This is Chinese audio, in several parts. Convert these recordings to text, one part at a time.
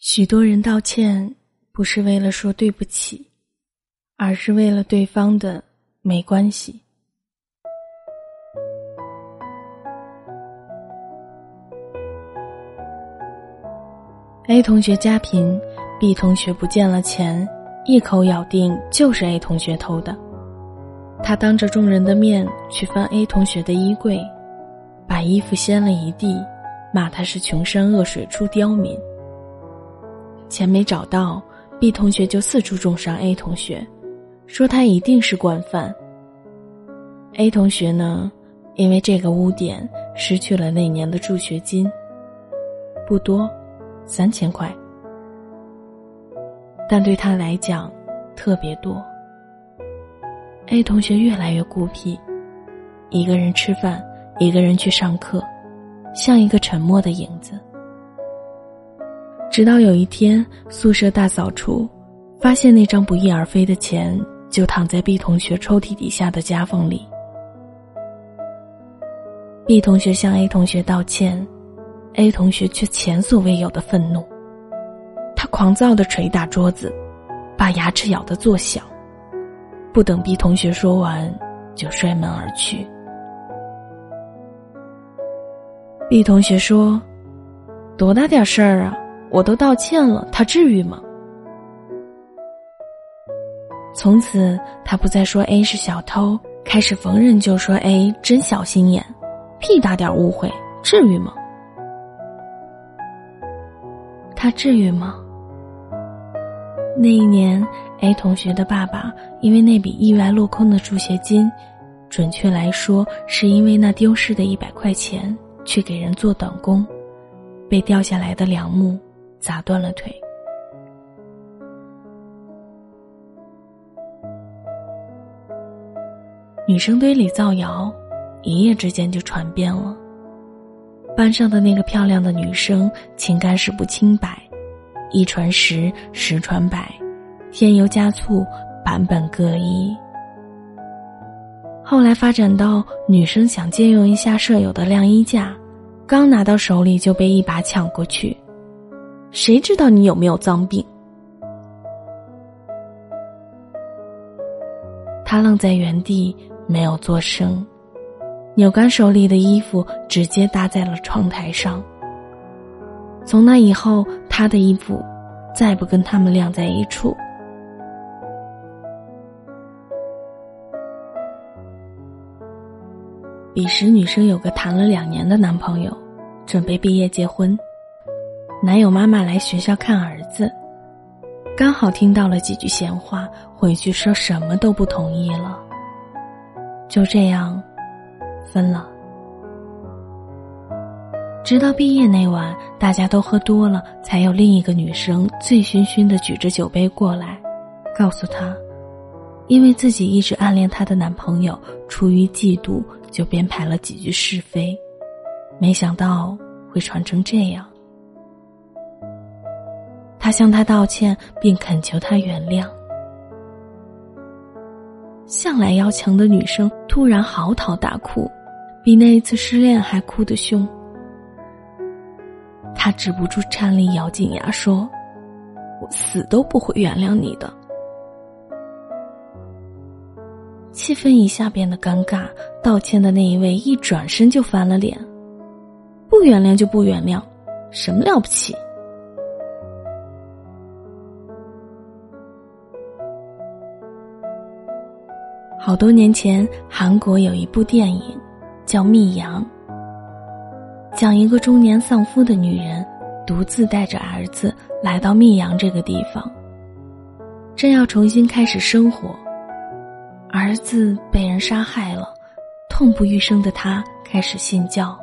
许多人道歉，不是为了说对不起，而是为了对方的没关系。A 同学家贫，B 同学不见了钱，一口咬定就是 A 同学偷的。他当着众人的面去翻 A 同学的衣柜，把衣服掀了一地，骂他是穷山恶水出刁民。钱没找到，B 同学就四处重伤 A 同学，说他一定是惯犯。A 同学呢，因为这个污点失去了那年的助学金，不多，三千块，但对他来讲特别多。A 同学越来越孤僻，一个人吃饭，一个人去上课，像一个沉默的影子。直到有一天，宿舍大扫除，发现那张不翼而飞的钱就躺在 B 同学抽屉底下的夹缝里。B 同学向 A 同学道歉，A 同学却前所未有的愤怒，他狂躁的捶打桌子，把牙齿咬得作响。不等 B 同学说完，就摔门而去。B 同学说：“多大点事儿啊！”我都道歉了，他至于吗？从此，他不再说 A 是小偷，开始逢人就说 A 真小心眼，屁大点误会，至于吗？他至于吗？那一年，A 同学的爸爸因为那笔意外落空的助学金，准确来说，是因为那丢失的一百块钱，去给人做短工，被掉下来的梁木。砸断了腿。女生堆里造谣，一夜之间就传遍了。班上的那个漂亮的女生，情感史不清白，一传十，十传百，添油加醋，版本各异。后来发展到女生想借用一下舍友的晾衣架，刚拿到手里就被一把抢过去。谁知道你有没有脏病？他愣在原地，没有作声，扭干手里的衣服，直接搭在了窗台上。从那以后，他的衣服再不跟他们晾在一处。彼时，女生有个谈了两年的男朋友，准备毕业结婚。男友妈妈来学校看儿子，刚好听到了几句闲话，回去说什么都不同意了。就这样，分了。直到毕业那晚，大家都喝多了，才有另一个女生醉醺醺的举着酒杯过来，告诉他，因为自己一直暗恋她的男朋友，出于嫉妒就编排了几句是非，没想到会传成这样。他向他道歉，并恳求他原谅。向来要强的女生突然嚎啕大哭，比那一次失恋还哭得凶。他止不住颤栗，咬紧牙说：“我死都不会原谅你的。”气氛一下变得尴尬。道歉的那一位一转身就翻了脸：“不原谅就不原谅，什么了不起？”好多年前，韩国有一部电影，叫《密阳》，讲一个中年丧夫的女人，独自带着儿子来到密阳这个地方，正要重新开始生活。儿子被人杀害了，痛不欲生的他开始信教，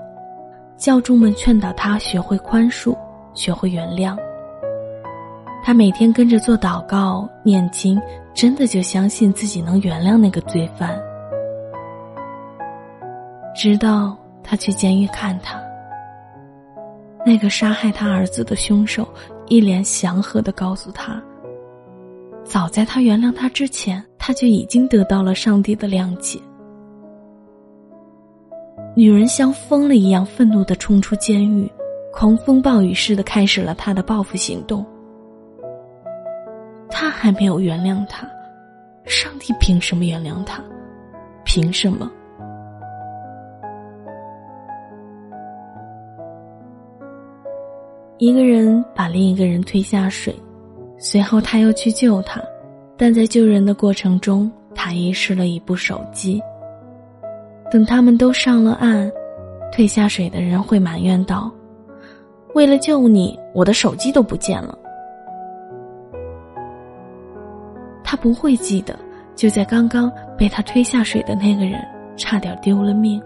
教众们劝导他学会宽恕，学会原谅。他每天跟着做祷告、念经，真的就相信自己能原谅那个罪犯。直到他去监狱看他，那个杀害他儿子的凶手一脸祥和的告诉他：“早在他原谅他之前，他就已经得到了上帝的谅解。”女人像疯了一样愤怒的冲出监狱，狂风暴雨似的开始了他的报复行动。还没有原谅他，上帝凭什么原谅他？凭什么？一个人把另一个人推下水，随后他又去救他，但在救人的过程中，他遗失了一部手机。等他们都上了岸，退下水的人会埋怨道：“为了救你，我的手机都不见了。”他不会记得，就在刚刚被他推下水的那个人差点丢了命。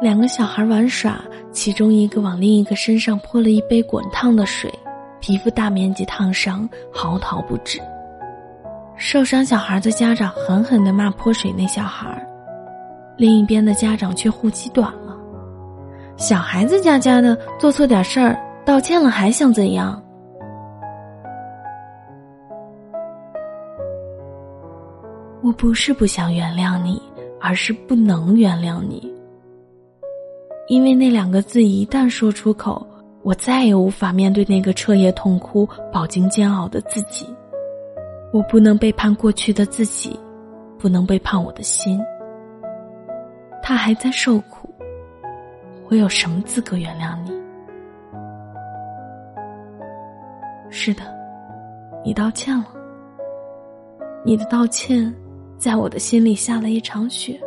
两个小孩玩耍，其中一个往另一个身上泼了一杯滚烫的水，皮肤大面积烫伤，嚎啕不止。受伤小孩的家长狠狠的骂泼水那小孩，另一边的家长却护妻短了。小孩子家家的，做错点事儿，道歉了还想怎样？我不是不想原谅你，而是不能原谅你。因为那两个字一旦说出口，我再也无法面对那个彻夜痛哭、饱经煎熬的自己。我不能背叛过去的自己，不能背叛我的心。他还在受苦，我有什么资格原谅你？是的，你道歉了。你的道歉，在我的心里下了一场雪。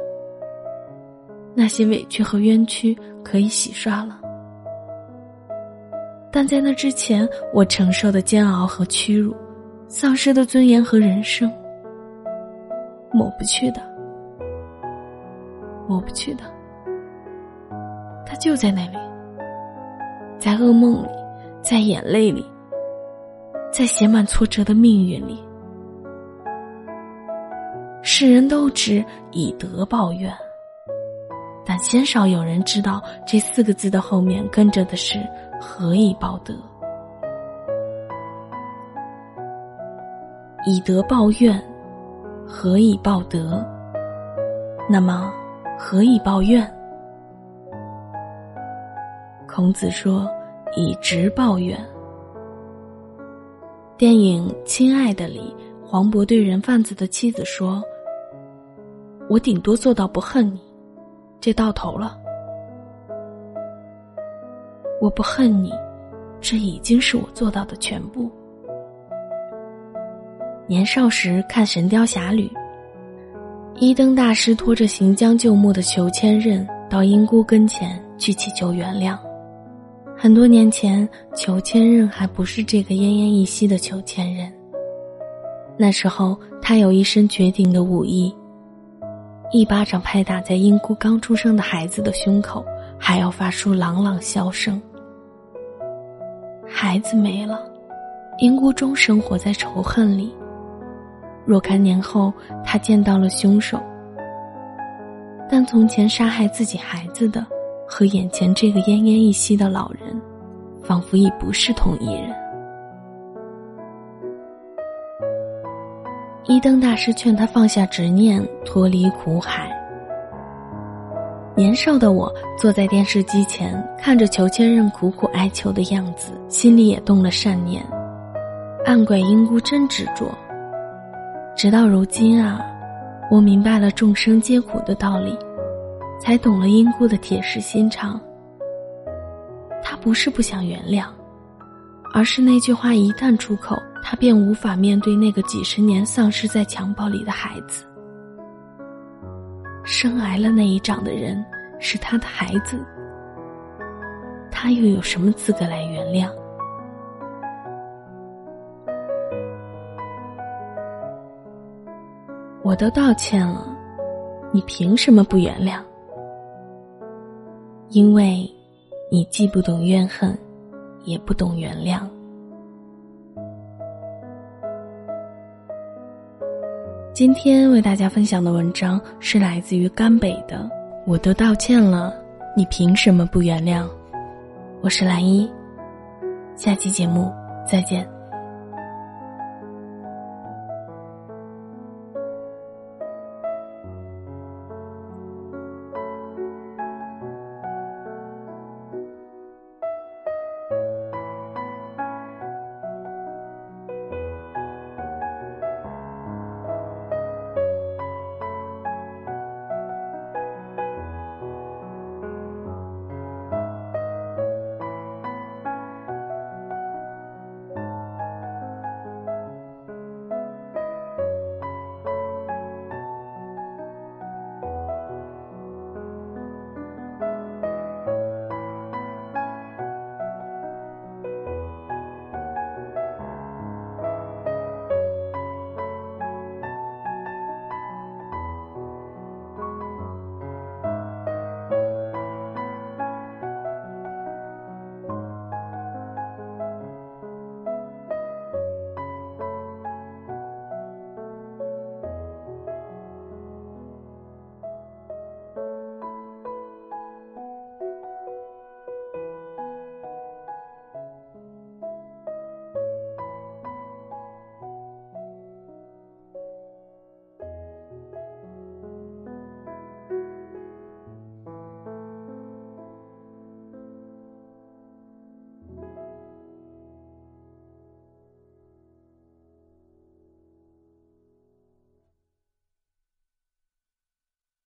那些委屈和冤屈可以洗刷了，但在那之前，我承受的煎熬和屈辱，丧失的尊严和人生，抹不去的，抹不去的。他就在那里，在噩梦里，在眼泪里，在写满挫折的命运里。世人都知以德报怨。但鲜少有人知道，这四个字的后面跟着的是“何以报德”。以德报怨，何以报德？那么，何以报怨？孔子说：“以直报怨。”电影《亲爱的》里，黄渤对人贩子的妻子说：“我顶多做到不恨你。”这到头了，我不恨你，这已经是我做到的全部。年少时看《神雕侠侣》，一灯大师拖着行将就木的裘千仞到英姑跟前去祈求原谅。很多年前，裘千仞还不是这个奄奄一息的裘千仞。那时候，他有一身绝顶的武艺。一巴掌拍打在英姑刚出生的孩子的胸口，还要发出朗朗笑声。孩子没了，英姑终生活在仇恨里。若干年后，他见到了凶手，但从前杀害自己孩子的和眼前这个奄奄一息的老人，仿佛已不是同一人。一灯大师劝他放下执念，脱离苦海。年少的我坐在电视机前，看着裘千仞苦苦哀求的样子，心里也动了善念，暗怪英姑真执着。直到如今啊，我明白了众生皆苦的道理，才懂了英姑的铁石心肠。他不是不想原谅，而是那句话一旦出口。他便无法面对那个几十年丧失在襁褓里的孩子。生挨了那一掌的人是他的孩子，他又有什么资格来原谅？我都道歉了，你凭什么不原谅？因为，你既不懂怨恨，也不懂原谅。今天为大家分享的文章是来自于甘北的，我都道歉了，你凭什么不原谅？我是蓝一，下期节目再见。